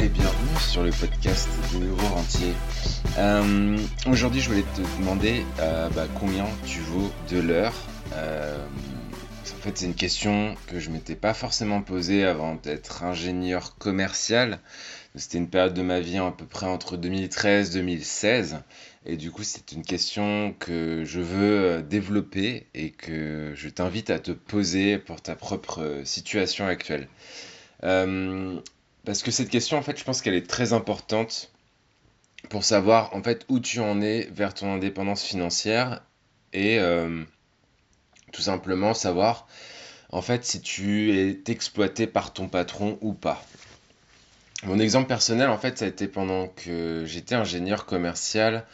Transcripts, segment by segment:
et bienvenue sur le podcast du Nouveau Rentier. Euh, Aujourd'hui, je voulais te demander euh, bah, combien tu vaux de l'heure. Euh, en fait, c'est une question que je m'étais pas forcément posée avant d'être ingénieur commercial. C'était une période de ma vie à peu près entre 2013 et 2016. Et du coup, c'est une question que je veux euh, développer et que je t'invite à te poser pour ta propre situation actuelle. Parce que cette question, en fait, je pense qu'elle est très importante pour savoir, en fait, où tu en es vers ton indépendance financière et tout simplement savoir, en fait, si tu es exploité par ton patron ou pas. Mon exemple personnel, en fait, ça a été pendant que j'étais ingénieur commercial,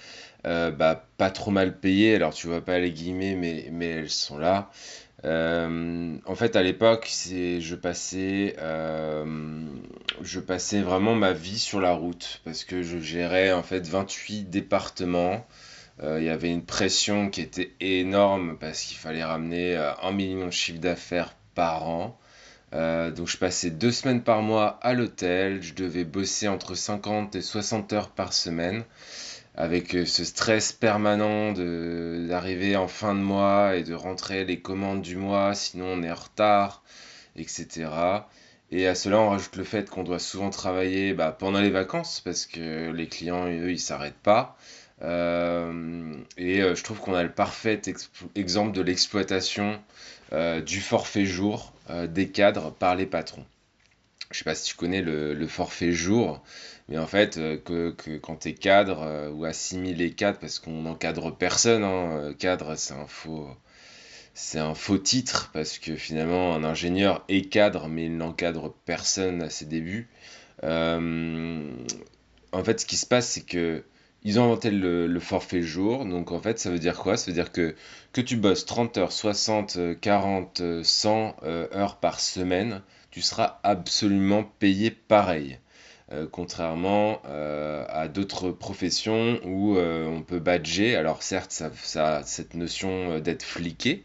euh, bah, pas trop mal payé. Alors, tu vois pas les guillemets, mais, mais elles sont là. Euh, en fait, à l'époque, je passais, euh, je passais vraiment ma vie sur la route parce que je gérais en fait 28 départements. Il y avait une pression qui était énorme parce qu'il fallait ramener un million de chiffre d'affaires par an. Euh, donc je passais deux semaines par mois à l'hôtel, je devais bosser entre 50 et 60 heures par semaine, avec euh, ce stress permanent d'arriver en fin de mois et de rentrer les commandes du mois, sinon on est en retard, etc. Et à cela, on rajoute le fait qu'on doit souvent travailler bah, pendant les vacances, parce que les clients, eux, ils s'arrêtent pas. Euh, et je trouve qu'on a le parfait exemple de l'exploitation du forfait jour euh, des cadres par les patrons. Je sais pas si tu connais le, forfait jour, mais en fait, euh, que, quand tu es cadre euh, ou assimilé cadre, parce qu'on n'encadre personne, hein, cadre c'est un faux c'est un faux titre parce que finalement un ingénieur est cadre mais il n'encadre personne à ses débuts. en fait ce qui se passe c'est que ils ont inventé le, forfait jour. Donc en fait, ça veut dire quoi? Ça veut dire que que tu bosses 30 heures, 60, 40, 100 heures par semaine, tu seras absolument payé pareil. Euh, contrairement euh, à d'autres professions où euh, on peut badger. Alors certes, ça, ça cette notion d'être fliqué,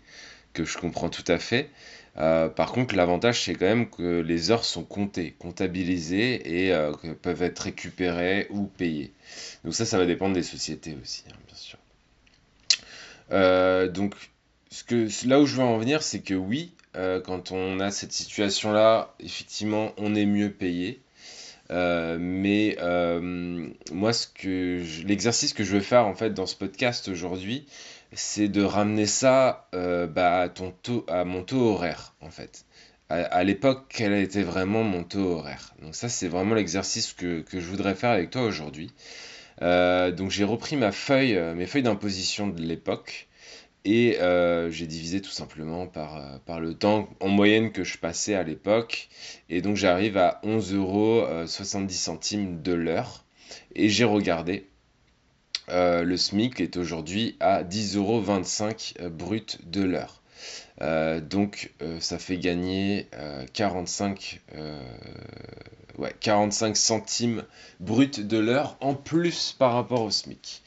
que je comprends tout à fait. par contre, l'avantage, c'est quand même que les heures sont comptées, comptabilisées et peuvent être récupérées ou payées. Donc ça, ça va dépendre des sociétés aussi, hein, bien sûr. Donc, ce que, là où je veux en venir, c'est que oui, euh, quand on a cette situation-là, effectivement, on est mieux payé. Euh, mais moi, ce que l'exercice que je veux faire en fait dans ce podcast aujourd'hui, c'est de ramener ça bah, à, ton taux, à mon taux horaire en fait. À, l'époque, quel a été vraiment mon taux horaire? Donc ça, c'est vraiment l'exercice que, que, je voudrais faire avec toi aujourd'hui. Euh, donc j'ai repris ma feuille, euh, mes feuilles d'imposition de l'époque et euh, j'ai divisé tout simplement par, par le temps en moyenne que je passais à l'époque. Et donc j'arrive à 11,70 euros centimes de l'heure. Et j'ai regardé. le SMIC est aujourd'hui à 10,25 euros brut de l'heure. Euh, donc euh, ça fait gagner 45, euh, ouais, 45 centimes brut de l'heure en plus par rapport au SMIC.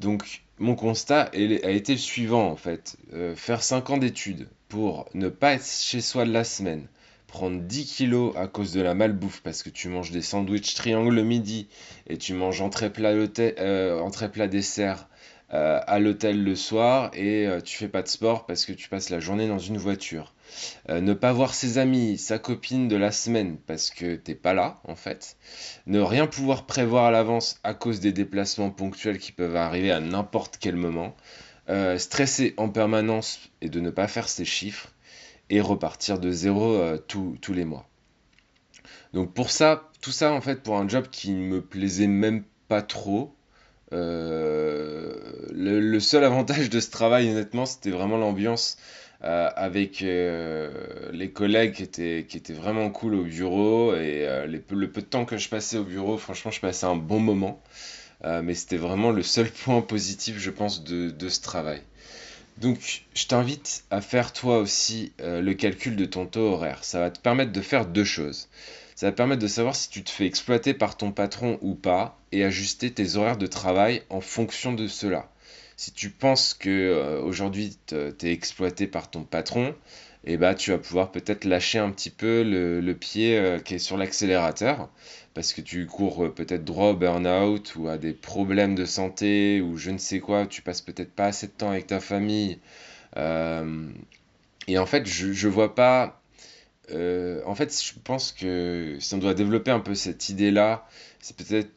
Donc mon constat a été le suivant en fait. faire 5 ans d'études pour ne pas être chez soi de la semaine, prendre 10 kilos à cause de la malbouffe parce que tu manges des sandwichs triangle le midi et tu manges entrée plat, entrée plat dessert euh, à l'hôtel le soir et euh, tu fais pas de sport parce que tu passes la journée dans une voiture. Euh, ne pas voir ses amis, sa copine de la semaine parce que t'es pas là en fait. Ne rien pouvoir prévoir à l'avance à cause des déplacements ponctuels qui peuvent arriver à n'importe quel moment. stresser en permanence et de ne pas faire ses chiffres et repartir de zéro tous les mois. Donc pour ça, tout ça en fait pour un job qui ne me plaisait même pas trop, euh, le, seul avantage de ce travail, honnêtement, c'était vraiment l'ambiance euh, avec euh, les collègues qui étaient, vraiment cool au bureau et le peu de temps que je passais au bureau, franchement, je passais un bon moment. mais c'était vraiment le seul point positif, je pense, de ce travail. Donc, je t'invite à faire toi aussi le calcul de ton taux horaire. Ça va te permettre de faire deux choses. Ça va permettre de savoir si tu te fais exploiter par ton patron ou pas et ajuster tes horaires de travail en fonction de cela. Si tu penses que euh, aujourd'hui tu es exploité par ton patron, et bah tu vas pouvoir peut-être lâcher un petit peu le, pied euh, qui est sur l'accélérateur parce que tu cours euh, peut-être droit au burn-out ou à des problèmes de santé ou je ne sais quoi, tu passes peut-être pas assez de temps avec ta famille. Et en fait, je, je vois pas. En fait, je pense que si on doit développer un peu cette idée-là, c'est peut-être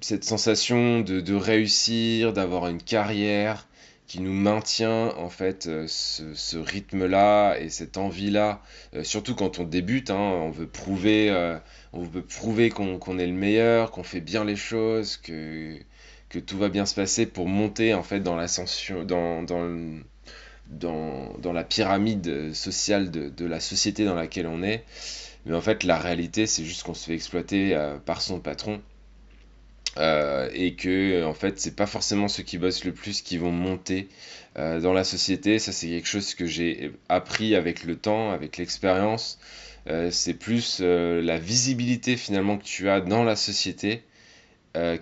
cette sensation de, réussir, d'avoir une carrière, qui nous maintient en fait euh, ce, rythme-là et cette envie-là, euh, surtout quand on débute, hein, on veut prouver, euh, on veut prouver qu'on est le meilleur, qu'on fait bien les choses, que, tout va bien se passer pour monter en fait dans l'ascension, dans, dans, la pyramide sociale de, la société dans laquelle on est. Mais en fait, la réalité, c'est juste qu'on se fait exploiter par son patron. Euh, et que en fait c'est pas forcément ceux qui bossent le plus qui vont monter euh, dans la société. Ça c'est quelque chose que j'ai appris avec le temps avec l'expérience. Euh, c'est plus la visibilité finalement que tu as dans la société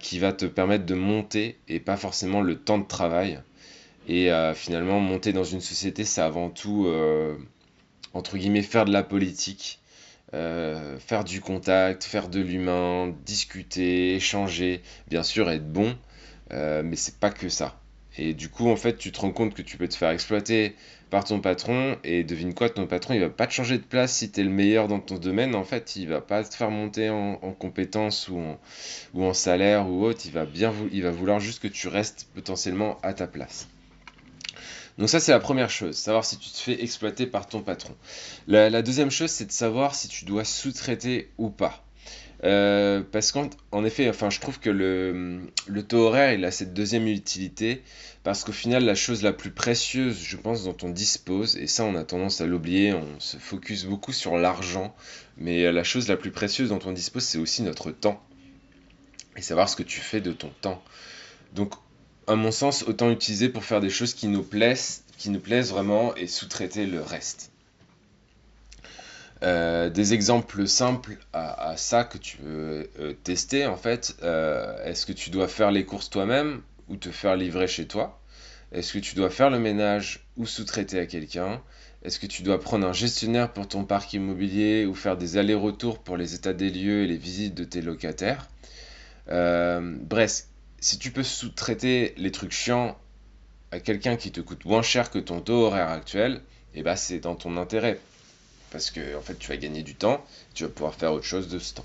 qui va te permettre de monter et pas forcément le temps de travail et finalement monter dans une société c'est avant tout entre guillemets faire de la politique euh, faire du contact, faire de l'humain, discuter, échanger, bien sûr être bon, euh, mais c'est pas que ça. Et du coup, en fait, tu te rends compte que tu peux te faire exploiter par ton patron, et devine quoi, ton patron, il va pas te changer de place si tu es le meilleur dans ton domaine, en fait, il va pas te faire monter en, compétences ou en, ou en salaire ou autre, il va, bien, il va vouloir juste que tu restes potentiellement à ta place. Donc ça, c'est la première chose, savoir si tu te fais exploiter par ton patron. La, deuxième chose, c'est de savoir si tu dois sous-traiter ou pas. Euh, parce qu'en effet, enfin, je trouve que le, le, taux horaire, il a cette deuxième utilité, parce qu'au final, la chose la plus précieuse, je pense, dont on dispose, et ça, on a tendance à l'oublier, on se focus beaucoup sur l'argent, mais la chose la plus précieuse dont on dispose, c'est aussi notre temps, et savoir ce que tu fais de ton temps. Donc, à mon sens, autant utiliser pour faire des choses qui nous plaisent, qui nous plaisent vraiment et sous-traiter le reste. Euh, des exemples simples à, ça que tu veux euh, tester en fait. Euh, est-ce que tu dois faire les courses toi-même ou te faire livrer chez toi? Est-ce que tu dois faire le ménage ou sous-traiter à quelqu'un? Est-ce que tu dois prendre un gestionnaire pour ton parc immobilier ou faire des allers-retours pour les états des lieux et les visites de tes locataires? Bref, si tu peux sous-traiter les trucs chiants à quelqu'un qui te coûte moins cher que ton taux horaire actuel, eh ben c'est dans ton intérêt. Parce que en fait, tu vas gagner du temps, tu vas pouvoir faire autre chose de ce temps.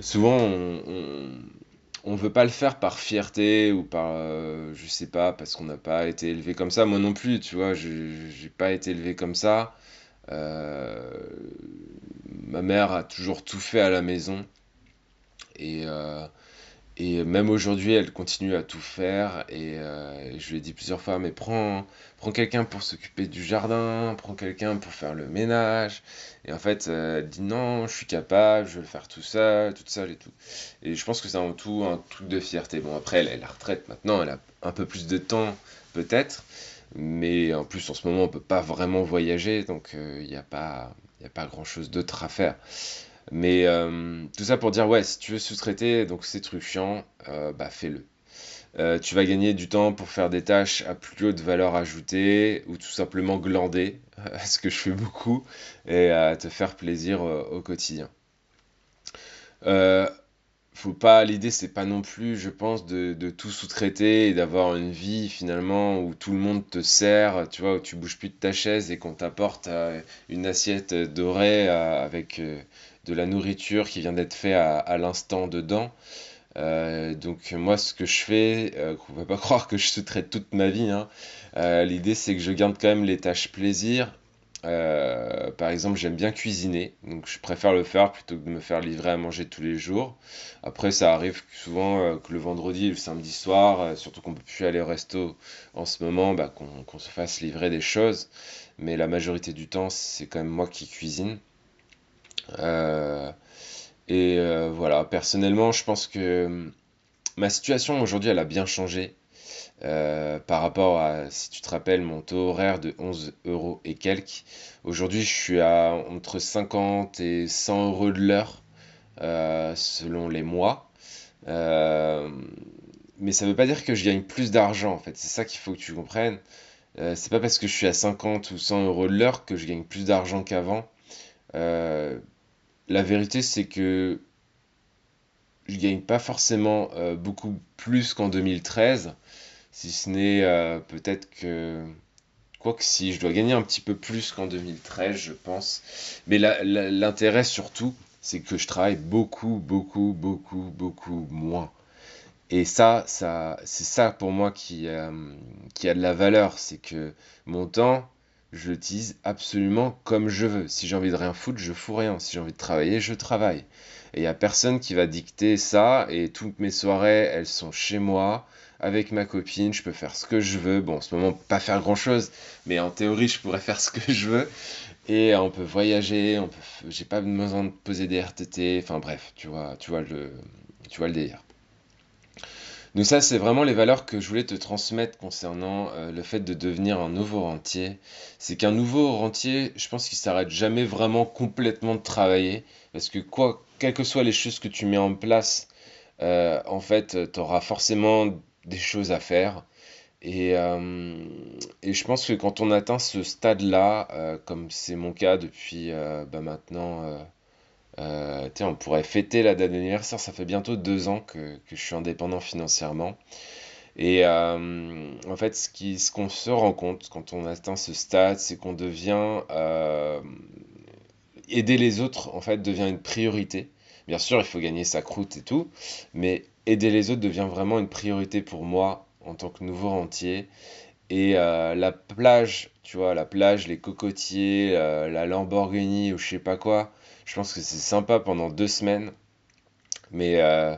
Souvent, on, ne veut pas le faire par fierté ou par, euh, je sais pas, parce qu'on n'a pas été élevé comme ça. Moi non plus, tu vois, je n'ai pas été élevé comme ça. Euh, ma mère a toujours tout fait à la maison. Et, euh, et même aujourd'hui, elle continue à tout faire. Et euh, je lui ai dit plusieurs fois, mais prends, prends quelqu'un pour s'occuper du jardin, prends quelqu'un pour faire le ménage. Et en fait, euh, elle dit non, je suis capable, je vais le faire tout seul, toute seule et tout. Et je pense que c'est avant tout un truc de fierté. Bon, après, elle est la retraite maintenant, elle a un peu plus de temps, peut-être. Mais en plus, en ce moment, on peut pas vraiment voyager, donc euh, il n'y a pas, a pas grand-chose d'autre à faire. Mais euh, tout ça pour dire, ouais, si tu veux sous-traiter donc ces trucs chiants, euh, bah fais-le. Euh, tu vas gagner du temps pour faire des tâches à plus haute valeur ajoutée ou tout simplement glander, ce que je fais beaucoup, et à te faire plaisir au quotidien. faut pas, l'idée c'est pas non plus, je pense, de, tout sous-traiter et d'avoir une vie finalement où tout le monde te sert, tu vois, où tu bouges plus de ta chaise et qu'on t'apporte une assiette dorée avec de la nourriture qui vient d'être fait à, l'instant dedans. Euh, donc moi ce que je fais, euh, on va pas croire que je sous-traite toute ma vie, hein. euh, l'idée c'est que je garde quand même les tâches plaisir. par exemple j'aime bien cuisiner, donc je préfère le faire plutôt que de me faire livrer à manger tous les jours. Après ça arrive souvent que le vendredi et le samedi soir, surtout qu'on peut plus aller au resto en ce moment, bah, qu'on se fasse livrer des choses. Mais la majorité du temps c'est quand même moi qui cuisine. Euh, et euh, voilà, personnellement, je pense que hum, ma situation aujourd'hui, elle a bien changé. Euh, par rapport à, si tu te rappelles, mon taux horaire de 11 euros et quelques. Aujourd'hui, je suis à entre 50 et 100 euros de l'heure selon les mois. mais ça ne veut pas dire que je gagne plus d'argent, en fait. C'est ça qu'il faut que tu comprennes. C'est pas parce que je suis à 50 ou 100 euros de l'heure que je gagne plus d'argent qu'avant. Euh, la vérité, c'est que je gagne pas forcément euh, beaucoup plus qu'en 2013, si ce n'est peut-être que Quoique si, je dois gagner un petit peu plus qu'en 2013, je pense. Mais l'intérêt surtout, c'est que je travaille beaucoup, beaucoup, beaucoup, beaucoup moins. Et ça, ça c'est ça pour moi qui, euh, qui a de la valeur. C'est que mon temps, je l'utilise absolument comme je veux. Si j'ai envie de rien foutre, je fous rien. Si j'ai envie de travailler, je travaille. Et il n'y a personne qui va dicter ça. Et toutes mes soirées, elles sont chez moi avec ma copine, je peux faire ce que je veux. Bon, en ce moment, pas faire grand chose, mais en théorie, je pourrais faire ce que je veux. Et on peut voyager, on peut... j'ai pas besoin de poser des RTT, enfin bref, tu vois, tu vois le, tu vois le délire. Donc ça, c'est vraiment les valeurs que je voulais te transmettre concernant euh, le fait de devenir un nouveau rentier. C'est qu'un nouveau rentier, je pense qu'il s'arrête jamais vraiment complètement de travailler, parce que quoi, quelles que soient les choses que tu mets en place, euh, en fait, tu auras forcément des choses à faire. Et, euh, et, je pense que quand on atteint ce stade-là, comme c'est mon cas depuis bah maintenant, on pourrait fêter la date d'anniversaire, ça fait bientôt deux ans que, que je suis indépendant financièrement. Et en fait, ce qu'on se rend compte quand on atteint ce stade, c'est qu'on devient... aider les autres, en fait, devient une priorité. Bien sûr, il faut gagner sa croûte et tout, mais aider les autres devient vraiment une priorité pour moi en tant que nouveau rentier. Et euh, la plage, tu vois, la plage, les cocotiers, euh, la Lamborghini ou je sais pas quoi, je pense que c'est sympa pendant deux semaines. Mais euh,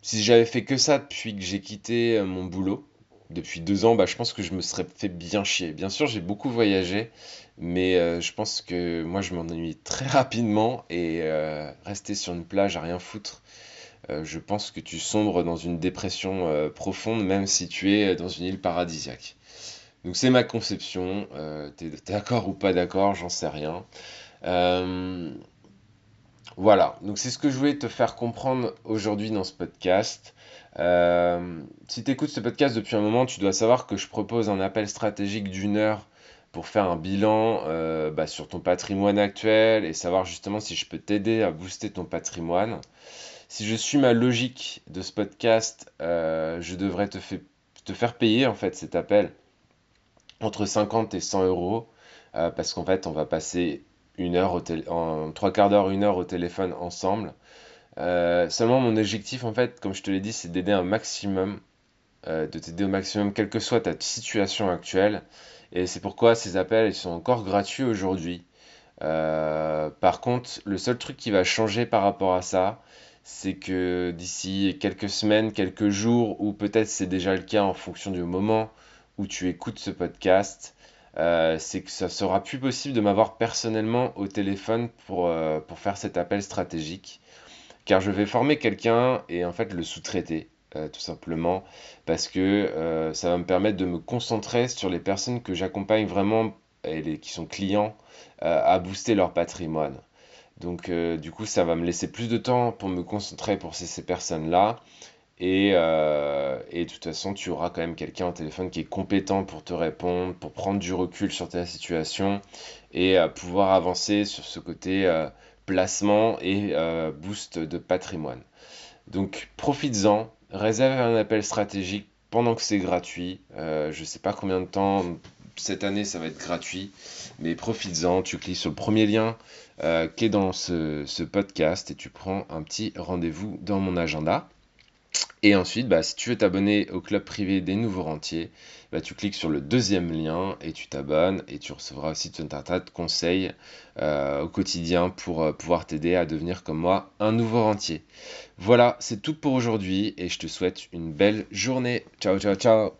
si j'avais fait que ça depuis que j'ai quitté mon boulot, depuis deux ans, bah, je pense que je me serais fait bien chier. Bien sûr, j'ai beaucoup voyagé, mais je pense que moi, je m'ennuie très rapidement et rester sur une plage à rien foutre, euh, je pense que tu sombres dans une dépression euh, profonde, même si tu es dans une île paradisiaque. Donc c'est ma conception, euh, t'es d'accord ou pas d'accord, j'en sais rien. voilà, donc c'est ce que je voulais te faire comprendre aujourd'hui dans ce podcast. si tu écoutes ce podcast depuis un moment, tu dois savoir que je propose un appel stratégique d'une heure pour faire un bilan bah, sur ton patrimoine actuel et savoir justement si je peux t'aider à booster ton patrimoine si je suis ma logique de ce podcast, euh, je devrais te, faire payer en fait cet appel entre 50 et 100 euros euh, parce qu'en fait on va passer une heure en trois quarts d'heure, une heure au téléphone ensemble. Euh, seulement mon objectif en fait, comme je te l'ai dit, c'est d'aider un maximum, de t'aider au maximum, quelle que soit ta situation actuelle. Et c'est pourquoi ces appels ils sont encore gratuits aujourd'hui. par contre, le seul truc qui va changer par rapport à ça, c'est que d'ici quelques semaines, quelques jours, ou peut-être c'est déjà le cas en fonction du moment où tu écoutes ce podcast, euh, c'est que ça sera plus possible de m'avoir personnellement au téléphone pour, euh, pour faire cet appel stratégique. Car je vais former quelqu'un et en fait le sous-traiter, euh, tout simplement, parce que ça va me permettre de me concentrer sur les personnes que j'accompagne vraiment et qui sont clients à booster leur patrimoine. Donc euh, du coup, ça va me laisser plus de temps pour me concentrer pour ces, personnes-là. Euh, et, de toute façon, tu auras quand même quelqu'un au téléphone qui est compétent pour te répondre, pour prendre du recul sur ta situation et euh, pouvoir avancer sur ce côté placement et boost de patrimoine. Donc profites-en, réserve un appel stratégique pendant que c'est gratuit. je ne sais pas combien de temps cette année ça va être gratuit, mais profites-en. Tu cliques sur le premier lien euh, qui est dans ce, podcast et tu prends un petit rendez-vous dans mon agenda. Et ensuite, bah, si tu veux t'abonner au club privé des nouveaux rentiers, bah, tu cliques sur le deuxième lien et tu t'abonnes et tu recevras aussi tout un tas de conseils euh, au quotidien pour euh, pouvoir t'aider à devenir comme moi un nouveau rentier. Voilà, c'est tout pour aujourd'hui et je te souhaite une belle journée. Ciao, ciao, ciao